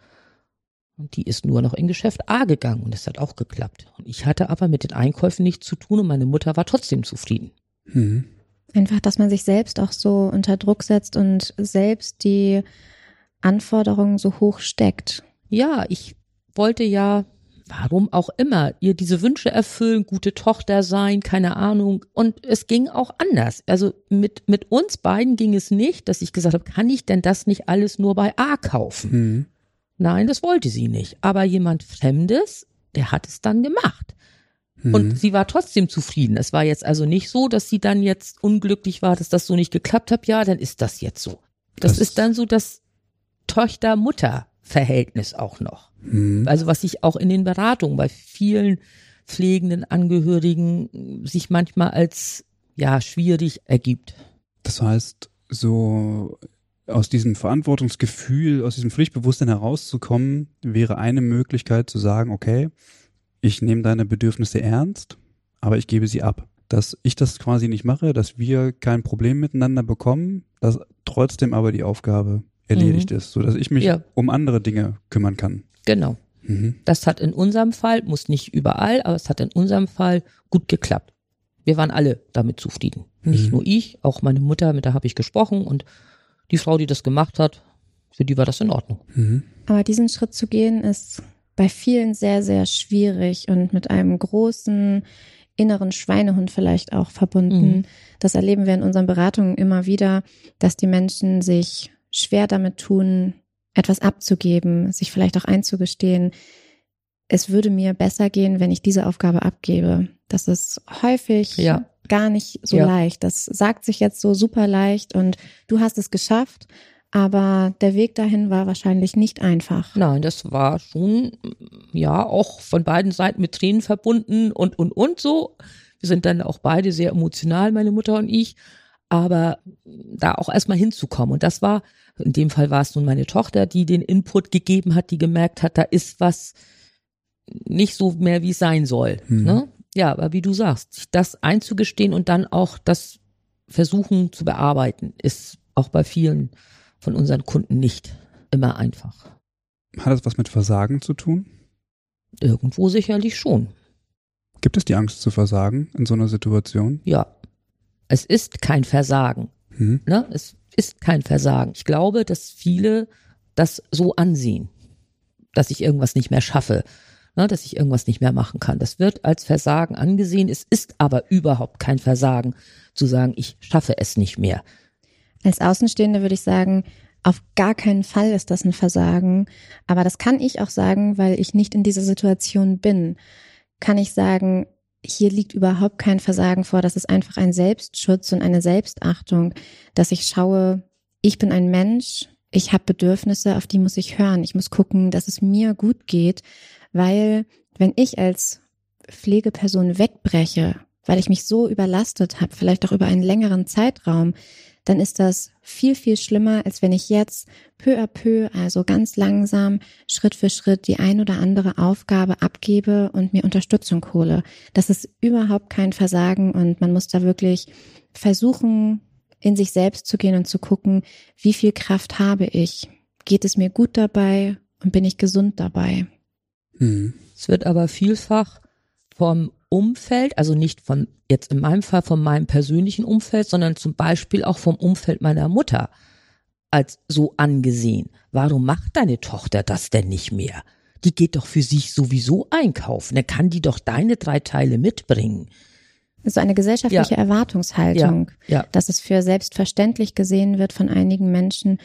Und die ist nur noch in Geschäft A gegangen und es hat auch geklappt. Und ich hatte aber mit den Einkäufen nichts zu tun und meine Mutter war trotzdem zufrieden. Mhm. Einfach, dass man sich selbst auch so unter Druck setzt und selbst die Anforderungen so hoch steckt. Ja, ich wollte ja, warum auch immer, ihr diese Wünsche erfüllen, gute Tochter sein, keine Ahnung. Und es ging auch anders. Also mit, mit uns beiden ging es nicht, dass ich gesagt habe, kann ich denn das nicht alles nur bei A kaufen? Mhm. Nein, das wollte sie nicht. Aber jemand Fremdes, der hat es dann gemacht. Und Mhm. sie war trotzdem zufrieden. Es war jetzt also nicht so, dass sie dann jetzt unglücklich war, dass das so nicht geklappt hat. Ja, dann ist das jetzt so. Das, Das- ist dann so das Tochter-Mutter-Verhältnis auch noch. Mhm. Also was sich auch in den Beratungen bei vielen pflegenden Angehörigen sich manchmal als ja schwierig ergibt. Das heißt, so aus diesem Verantwortungsgefühl, aus diesem Pflichtbewusstsein herauszukommen, wäre eine Möglichkeit zu sagen, okay, ich nehme deine Bedürfnisse ernst, aber ich gebe sie ab. Dass ich das quasi nicht mache, dass wir kein Problem miteinander bekommen, dass trotzdem aber die Aufgabe erledigt ist, so dass ich mich Ja. um andere Dinge kümmern kann. Genau. Mhm. Das hat in unserem Fall, muss nicht überall, aber es hat in unserem Fall gut geklappt. Wir waren alle damit zufrieden. Nicht Mhm. nur ich, auch meine Mutter, mit der habe ich gesprochen und die Frau, die das gemacht hat, für die war das in Ordnung. Mhm. Aber diesen Schritt zu gehen ist bei vielen sehr, sehr schwierig und mit einem großen inneren Schweinehund vielleicht auch verbunden. Mhm. Das erleben wir in unseren Beratungen immer wieder, dass die Menschen sich schwer damit tun, etwas abzugeben, sich vielleicht auch einzugestehen, es würde mir besser gehen, wenn ich diese Aufgabe abgebe. Das ist häufig Ja. gar nicht so Ja. leicht. Das sagt sich jetzt so super leicht und du hast es geschafft, aber der Weg dahin war wahrscheinlich nicht einfach. Nein, das war schon, ja, auch von beiden Seiten mit Tränen verbunden und, und, und so. Wir sind dann auch beide sehr emotional, meine Mutter und ich. Aber da auch erstmal hinzukommen. Und das war, in dem Fall war es nun meine Tochter, die den Input gegeben hat, die gemerkt hat, da ist was nicht so mehr, wie es sein soll. Mhm. Ne? Ja, aber wie du sagst, sich das einzugestehen und dann auch das versuchen zu bearbeiten, ist auch bei vielen von unseren Kunden nicht immer einfach. Hat das was mit Versagen zu tun? Irgendwo sicherlich schon. Gibt es die Angst zu versagen in so einer Situation? Ja. Es ist kein Versagen. Mhm. Ne? Es ist kein Versagen. Ich glaube, dass viele das so ansehen, dass ich irgendwas nicht mehr schaffe. ne, dass ich irgendwas nicht mehr machen kann. Das wird als Versagen angesehen. Es ist aber überhaupt kein Versagen zu sagen, ich schaffe es nicht mehr. Als Außenstehende würde ich sagen, auf gar keinen Fall ist das ein Versagen. Aber das kann ich auch sagen, weil ich nicht in dieser Situation bin. Kann ich sagen, hier liegt überhaupt kein Versagen vor. Das ist einfach ein Selbstschutz und eine Selbstachtung, dass ich schaue, ich bin ein Mensch, ich habe Bedürfnisse, auf die muss ich hören. Ich muss gucken, dass es mir gut geht, weil wenn ich als Pflegeperson wegbreche, weil ich mich so überlastet habe, vielleicht auch über einen längeren Zeitraum, dann ist das viel, viel schlimmer, als wenn ich jetzt peu à peu, also ganz langsam, Schritt für Schritt die ein oder andere Aufgabe abgebe und mir Unterstützung hole. Das ist überhaupt kein Versagen und man muss da wirklich versuchen, in sich selbst zu gehen und zu gucken, wie viel Kraft habe ich? Geht es mir gut dabei und bin ich gesund dabei? Hm. Es wird aber vielfach vom Umfeld, also nicht von jetzt in meinem Fall von meinem persönlichen Umfeld, sondern zum Beispiel auch vom Umfeld meiner Mutter als so angesehen. Warum macht deine Tochter das denn nicht mehr? Die geht doch für sich sowieso einkaufen. Dann kann die doch deine drei Teile mitbringen. So eine gesellschaftliche ja. Erwartungshaltung, ja. Ja. dass es für selbstverständlich gesehen wird von einigen Menschen.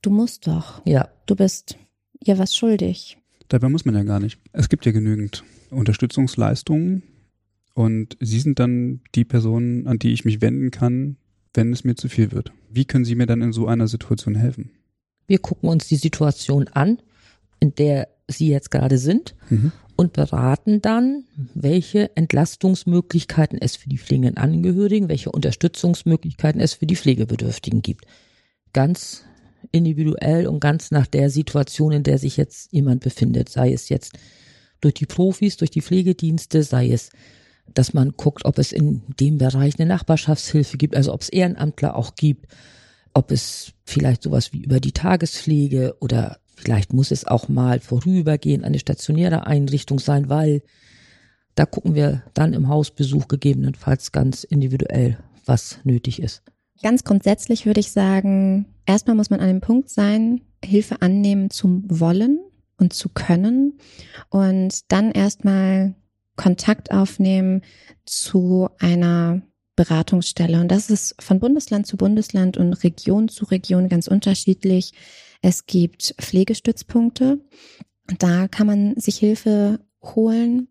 Du musst doch. Ja. Du bist ihr was schuldig. Dabei muss man ja gar nicht. Es gibt ja genügend Unterstützungsleistungen und Sie sind dann die Person, an die ich mich wenden kann, wenn es mir zu viel wird. Wie können Sie mir dann in so einer Situation helfen? Wir gucken uns die Situation an, in der Sie jetzt gerade sind mhm und beraten dann, welche Entlastungsmöglichkeiten es für die pflegenden Angehörigen, welche Unterstützungsmöglichkeiten es für die Pflegebedürftigen gibt. Ganz individuell und ganz nach der Situation, in der sich jetzt jemand befindet, sei es jetzt durch die Profis, durch die Pflegedienste, sei es, dass man guckt, ob es in dem Bereich eine Nachbarschaftshilfe gibt, also ob es Ehrenamtler auch gibt, ob es vielleicht sowas wie über die Tagespflege oder Vielleicht muss es auch mal vorübergehend eine stationäre Einrichtung sein, weil da gucken wir dann im Hausbesuch gegebenenfalls ganz individuell, was nötig ist. Ganz grundsätzlich würde ich sagen, erstmal muss man an dem Punkt sein, Hilfe annehmen zum Wollen und zu können und dann erstmal Kontakt aufnehmen zu einer Beratungsstelle. Und das ist von Bundesland zu Bundesland und Region zu Region ganz unterschiedlich. Es gibt Pflegestützpunkte. Da kann man sich Hilfe holen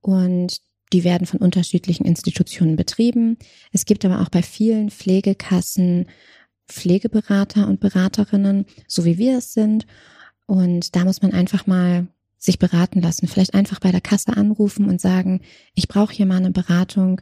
und die werden von unterschiedlichen Institutionen betrieben. Es gibt aber auch bei vielen Pflegekassen Pflegeberater und Beraterinnen, so wie wir es sind. Und da muss man einfach mal sich beraten lassen. Vielleicht einfach bei der Kasse anrufen und sagen, ich brauche hier mal eine Beratung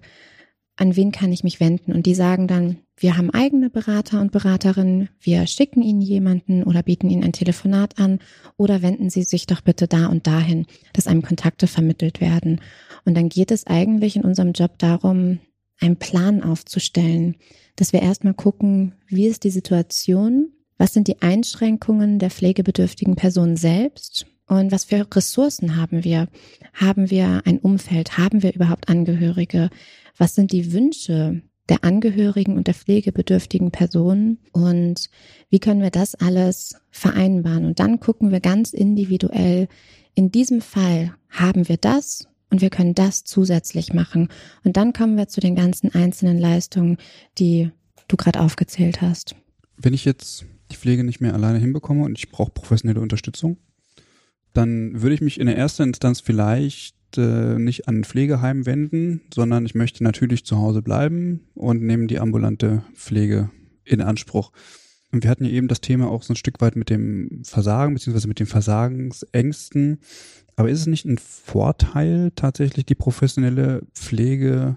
an wen kann ich mich wenden? Und die sagen dann, wir haben eigene Berater und Beraterinnen, wir schicken Ihnen jemanden oder bieten Ihnen ein Telefonat an oder wenden Sie sich doch bitte da und dahin, dass einem Kontakte vermittelt werden. Und dann geht es eigentlich in unserem Job darum, einen Plan aufzustellen, dass wir erstmal gucken, wie ist die Situation, was sind die Einschränkungen der pflegebedürftigen Person selbst und was für Ressourcen haben wir? Haben wir ein Umfeld? Haben wir überhaupt Angehörige? was sind die Wünsche der Angehörigen und der pflegebedürftigen Personen und wie können wir das alles vereinbaren. Und dann gucken wir ganz individuell, in diesem Fall haben wir das und wir können das zusätzlich machen. Und dann kommen wir zu den ganzen einzelnen Leistungen, die du gerade aufgezählt hast. Wenn ich jetzt die Pflege nicht mehr alleine hinbekomme und ich brauche professionelle Unterstützung, dann würde ich mich in der ersten Instanz vielleicht äh, nicht an ein Pflegeheim wenden, sondern ich möchte natürlich zu Hause bleiben und nehme die ambulante Pflege in Anspruch. Und wir hatten ja eben das Thema auch so ein Stück weit mit dem Versagen, beziehungsweise mit den Versagensängsten. Aber ist es nicht ein Vorteil, tatsächlich die professionelle Pflege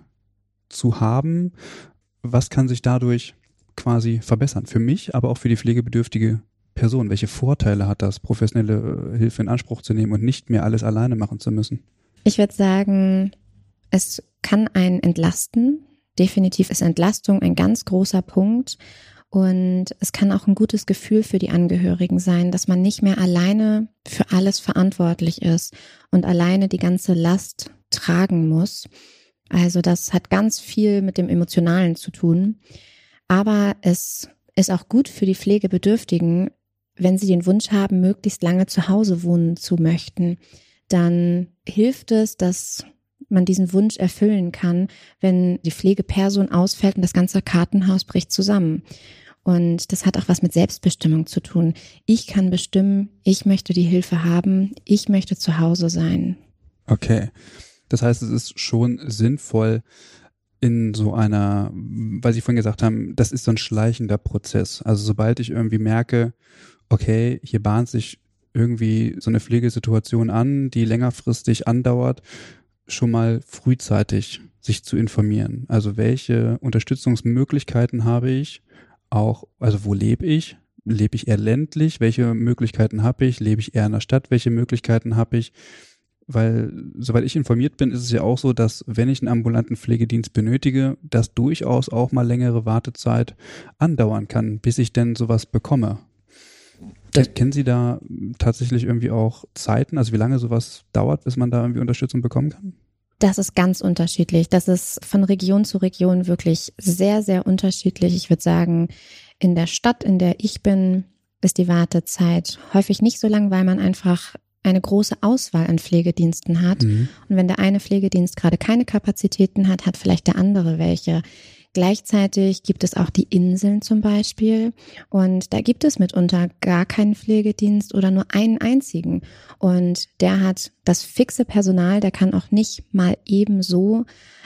zu haben? Was kann sich dadurch quasi verbessern? Für mich, aber auch für die pflegebedürftige Person. Welche Vorteile hat das, professionelle Hilfe in Anspruch zu nehmen und nicht mehr alles alleine machen zu müssen? Ich würde sagen, es kann einen entlasten. Definitiv ist Entlastung ein ganz großer Punkt. Und es kann auch ein gutes Gefühl für die Angehörigen sein, dass man nicht mehr alleine für alles verantwortlich ist und alleine die ganze Last tragen muss. Also das hat ganz viel mit dem Emotionalen zu tun. Aber es ist auch gut für die Pflegebedürftigen, wenn sie den Wunsch haben, möglichst lange zu Hause wohnen zu möchten dann hilft es, dass man diesen Wunsch erfüllen kann, wenn die Pflegeperson ausfällt und das ganze Kartenhaus bricht zusammen. Und das hat auch was mit Selbstbestimmung zu tun. Ich kann bestimmen, ich möchte die Hilfe haben, ich möchte zu Hause sein. Okay. Das heißt, es ist schon sinnvoll, in so einer, weil Sie vorhin gesagt haben, das ist so ein schleichender Prozess. Also sobald ich irgendwie merke, okay, hier bahnt sich irgendwie so eine Pflegesituation an, die längerfristig andauert, schon mal frühzeitig sich zu informieren. Also welche Unterstützungsmöglichkeiten habe ich? Auch, also wo lebe ich? Lebe ich eher ländlich? Welche Möglichkeiten habe ich? Lebe ich eher in der Stadt? Welche Möglichkeiten habe ich? Weil, soweit ich informiert bin, ist es ja auch so, dass wenn ich einen ambulanten Pflegedienst benötige, das durchaus auch mal längere Wartezeit andauern kann, bis ich denn sowas bekomme. Das Kennen Sie da tatsächlich irgendwie auch Zeiten, also wie lange sowas dauert, bis man da irgendwie Unterstützung bekommen kann? Das ist ganz unterschiedlich. Das ist von Region zu Region wirklich sehr, sehr unterschiedlich. Ich würde sagen, in der Stadt, in der ich bin, ist die Wartezeit häufig nicht so lang, weil man einfach eine große Auswahl an Pflegediensten hat. Mhm. Und wenn der eine Pflegedienst gerade keine Kapazitäten hat, hat vielleicht der andere welche. Gleichzeitig gibt es auch die Inseln zum Beispiel und da gibt es mitunter gar keinen Pflegedienst oder nur einen einzigen und der hat das fixe Personal, der kann auch nicht mal ebenso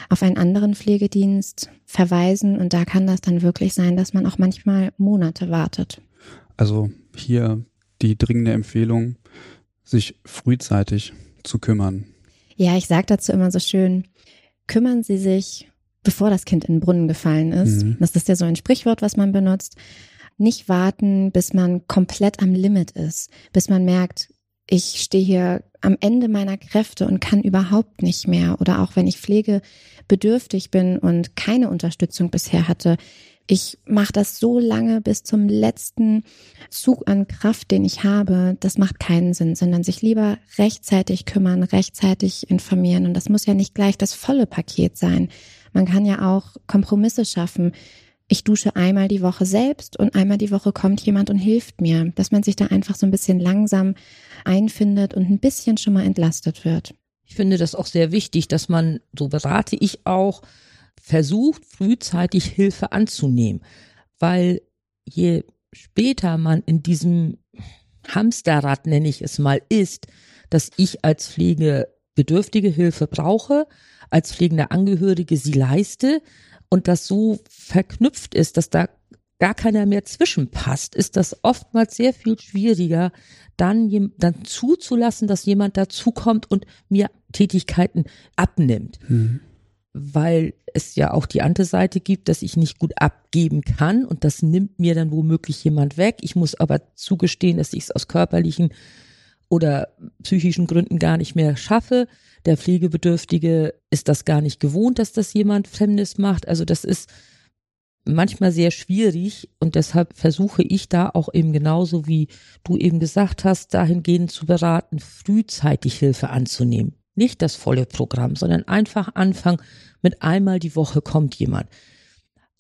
auf einen anderen Pflegedienst verweisen und da kann das dann wirklich sein, dass man auch manchmal Monate wartet. Also hier die dringende Empfehlung, sich frühzeitig zu kümmern. Ja, ich sage dazu immer so schön, kümmern Sie sich bevor das Kind in den Brunnen gefallen ist. Mhm. Das ist ja so ein Sprichwort, was man benutzt. Nicht warten, bis man komplett am Limit ist, bis man merkt, ich stehe hier am Ende meiner Kräfte und kann überhaupt nicht mehr. Oder auch wenn ich pflegebedürftig bin und keine Unterstützung bisher hatte, ich mache das so lange bis zum letzten Zug an Kraft, den ich habe. Das macht keinen Sinn, sondern sich lieber rechtzeitig kümmern, rechtzeitig informieren. Und das muss ja nicht gleich das volle Paket sein. Man kann ja auch Kompromisse schaffen. Ich dusche einmal die Woche selbst und einmal die Woche kommt jemand und hilft mir, dass man sich da einfach so ein bisschen langsam einfindet und ein bisschen schon mal entlastet wird. Ich finde das auch sehr wichtig, dass man, so berate ich auch, versucht, frühzeitig Hilfe anzunehmen, weil je später man in diesem Hamsterrad, nenne ich es mal, ist, dass ich als Pflegebedürftige Hilfe brauche, als pflegender Angehörige sie leiste und das so verknüpft ist, dass da gar keiner mehr zwischenpasst, ist das oftmals sehr viel schwieriger, dann, dann zuzulassen, dass jemand dazukommt und mir Tätigkeiten abnimmt. Mhm. Weil es ja auch die andere Seite gibt, dass ich nicht gut abgeben kann und das nimmt mir dann womöglich jemand weg. Ich muss aber zugestehen, dass ich es aus körperlichen oder psychischen Gründen gar nicht mehr schaffe. Der Pflegebedürftige ist das gar nicht gewohnt, dass das jemand Fremdes macht. Also das ist manchmal sehr schwierig und deshalb versuche ich da auch eben genauso wie du eben gesagt hast, dahingehend zu beraten, frühzeitig Hilfe anzunehmen. Nicht das volle Programm, sondern einfach anfangen mit einmal die Woche kommt jemand.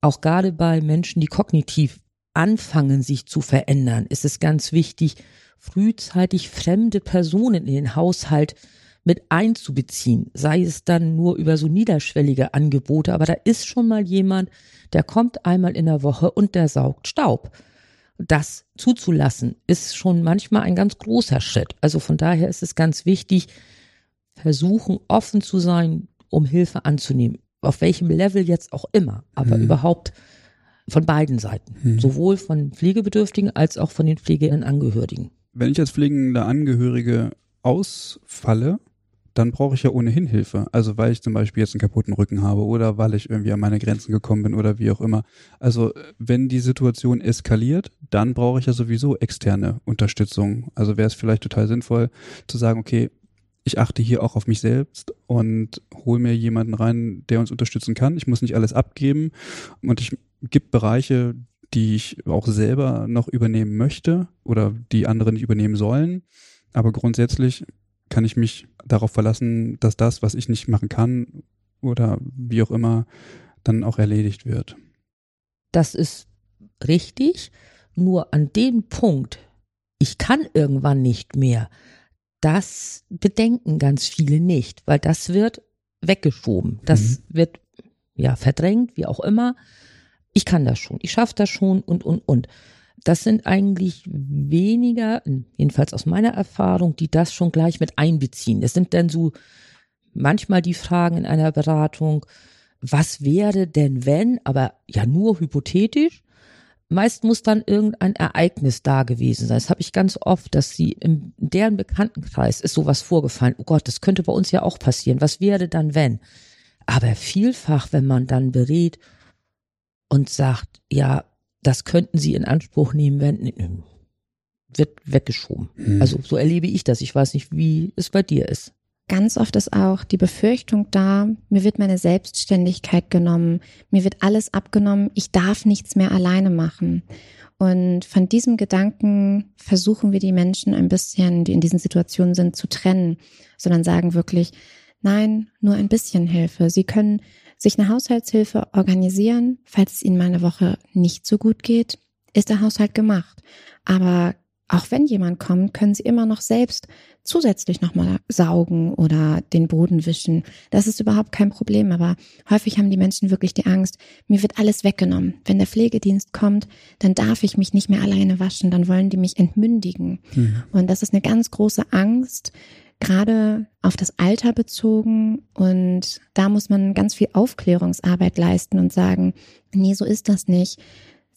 Auch gerade bei Menschen, die kognitiv anfangen, sich zu verändern, ist es ganz wichtig, frühzeitig fremde Personen in den Haushalt mit einzubeziehen, sei es dann nur über so niederschwellige Angebote, aber da ist schon mal jemand, der kommt einmal in der Woche und der saugt Staub. Das zuzulassen ist schon manchmal ein ganz großer Schritt. Also von daher ist es ganz wichtig, versuchen offen zu sein, um Hilfe anzunehmen. Auf welchem Level jetzt auch immer, aber mhm. überhaupt von beiden Seiten. Mhm. Sowohl von Pflegebedürftigen als auch von den pflegenden Angehörigen. Wenn ich als pflegender Angehörige ausfalle, dann brauche ich ja ohnehin Hilfe. Also weil ich zum Beispiel jetzt einen kaputten Rücken habe oder weil ich irgendwie an meine Grenzen gekommen bin oder wie auch immer. Also wenn die Situation eskaliert, dann brauche ich ja sowieso externe Unterstützung. Also wäre es vielleicht total sinnvoll zu sagen, okay, ich achte hier auch auf mich selbst und hole mir jemanden rein, der uns unterstützen kann. Ich muss nicht alles abgeben und ich gibt Bereiche, die ich auch selber noch übernehmen möchte oder die andere nicht übernehmen sollen. Aber grundsätzlich kann ich mich darauf verlassen, dass das, was ich nicht machen kann oder wie auch immer, dann auch erledigt wird. Das ist richtig, nur an dem Punkt, ich kann irgendwann nicht mehr, das bedenken ganz viele nicht, weil das wird weggeschoben. Das mhm. wird ja verdrängt, wie auch immer. Ich kann das schon, ich schaffe das schon und und und. Das sind eigentlich weniger, jedenfalls aus meiner Erfahrung, die das schon gleich mit einbeziehen. Es sind dann so manchmal die Fragen in einer Beratung, was wäre denn wenn, aber ja nur hypothetisch. Meist muss dann irgendein Ereignis da gewesen sein. Das habe ich ganz oft, dass sie in deren Bekanntenkreis ist sowas vorgefallen. Oh Gott, das könnte bei uns ja auch passieren. Was wäre dann wenn? Aber vielfach, wenn man dann berät und sagt, ja, das könnten sie in Anspruch nehmen, wenn, wird weggeschoben. Hm. Also so erlebe ich das. Ich weiß nicht, wie es bei dir ist. Ganz oft ist auch die Befürchtung da, mir wird meine Selbstständigkeit genommen, mir wird alles abgenommen, ich darf nichts mehr alleine machen. Und von diesem Gedanken versuchen wir die Menschen ein bisschen, die in diesen Situationen sind, zu trennen, sondern sagen wirklich, nein, nur ein bisschen Hilfe. Sie können sich eine Haushaltshilfe organisieren, falls es Ihnen mal eine Woche nicht so gut geht, ist der Haushalt gemacht. Aber auch wenn jemand kommt, können sie immer noch selbst zusätzlich nochmal saugen oder den Boden wischen. Das ist überhaupt kein Problem, aber häufig haben die Menschen wirklich die Angst, mir wird alles weggenommen. Wenn der Pflegedienst kommt, dann darf ich mich nicht mehr alleine waschen, dann wollen die mich entmündigen. Mhm. Und das ist eine ganz große Angst, gerade auf das Alter bezogen. Und da muss man ganz viel Aufklärungsarbeit leisten und sagen, nee, so ist das nicht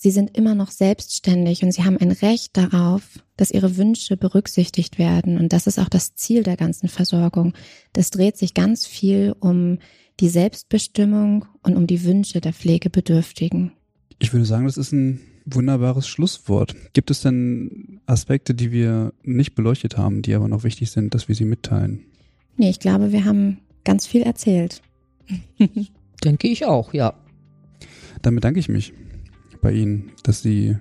Sie sind immer noch selbstständig und sie haben ein Recht darauf, dass ihre Wünsche berücksichtigt werden. Und das ist auch das Ziel der ganzen Versorgung. Das dreht sich ganz viel um die Selbstbestimmung und um die Wünsche der Pflegebedürftigen. Ich würde sagen, das ist ein wunderbares Schlusswort. Gibt es denn Aspekte, die wir nicht beleuchtet haben, die aber noch wichtig sind, dass wir sie mitteilen? Nee, ich glaube, wir haben ganz viel erzählt. Denke ich auch, ja. Dann bedanke ich mich bei Ihnen, dass Sie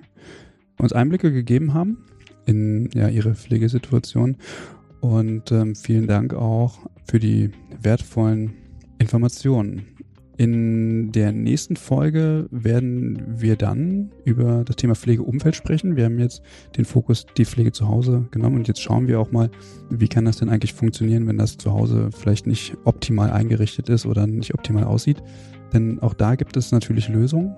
uns Einblicke gegeben haben in ja, Ihre Pflegesituation. Und ähm, vielen Dank auch für die wertvollen Informationen. In der nächsten Folge werden wir dann über das Thema Pflegeumfeld sprechen. Wir haben jetzt den Fokus die Pflege zu Hause genommen und jetzt schauen wir auch mal, wie kann das denn eigentlich funktionieren, wenn das zu Hause vielleicht nicht optimal eingerichtet ist oder nicht optimal aussieht. Denn auch da gibt es natürlich Lösungen.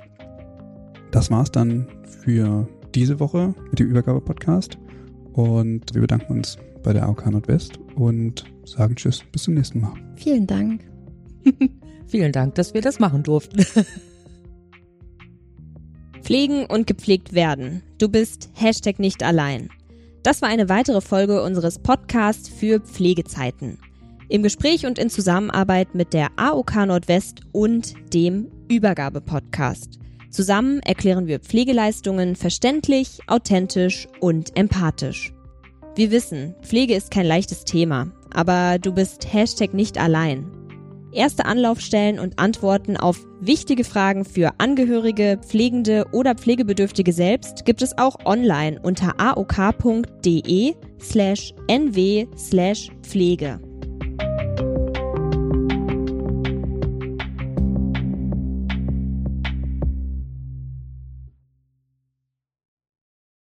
Das war's dann für diese Woche mit dem Übergabe-Podcast. Und wir bedanken uns bei der AOK Nordwest und sagen Tschüss, bis zum nächsten Mal. Vielen Dank. Vielen Dank, dass wir das machen durften. Pflegen und gepflegt werden. Du bist Hashtag nicht allein. Das war eine weitere Folge unseres Podcasts für Pflegezeiten. Im Gespräch und in Zusammenarbeit mit der AOK Nordwest und dem Übergabe-Podcast. Zusammen erklären wir Pflegeleistungen verständlich, authentisch und empathisch. Wir wissen, Pflege ist kein leichtes Thema, aber du bist Hashtag nicht allein. Erste Anlaufstellen und Antworten auf wichtige Fragen für Angehörige, Pflegende oder Pflegebedürftige selbst gibt es auch online unter aok.de slash nw slash Pflege.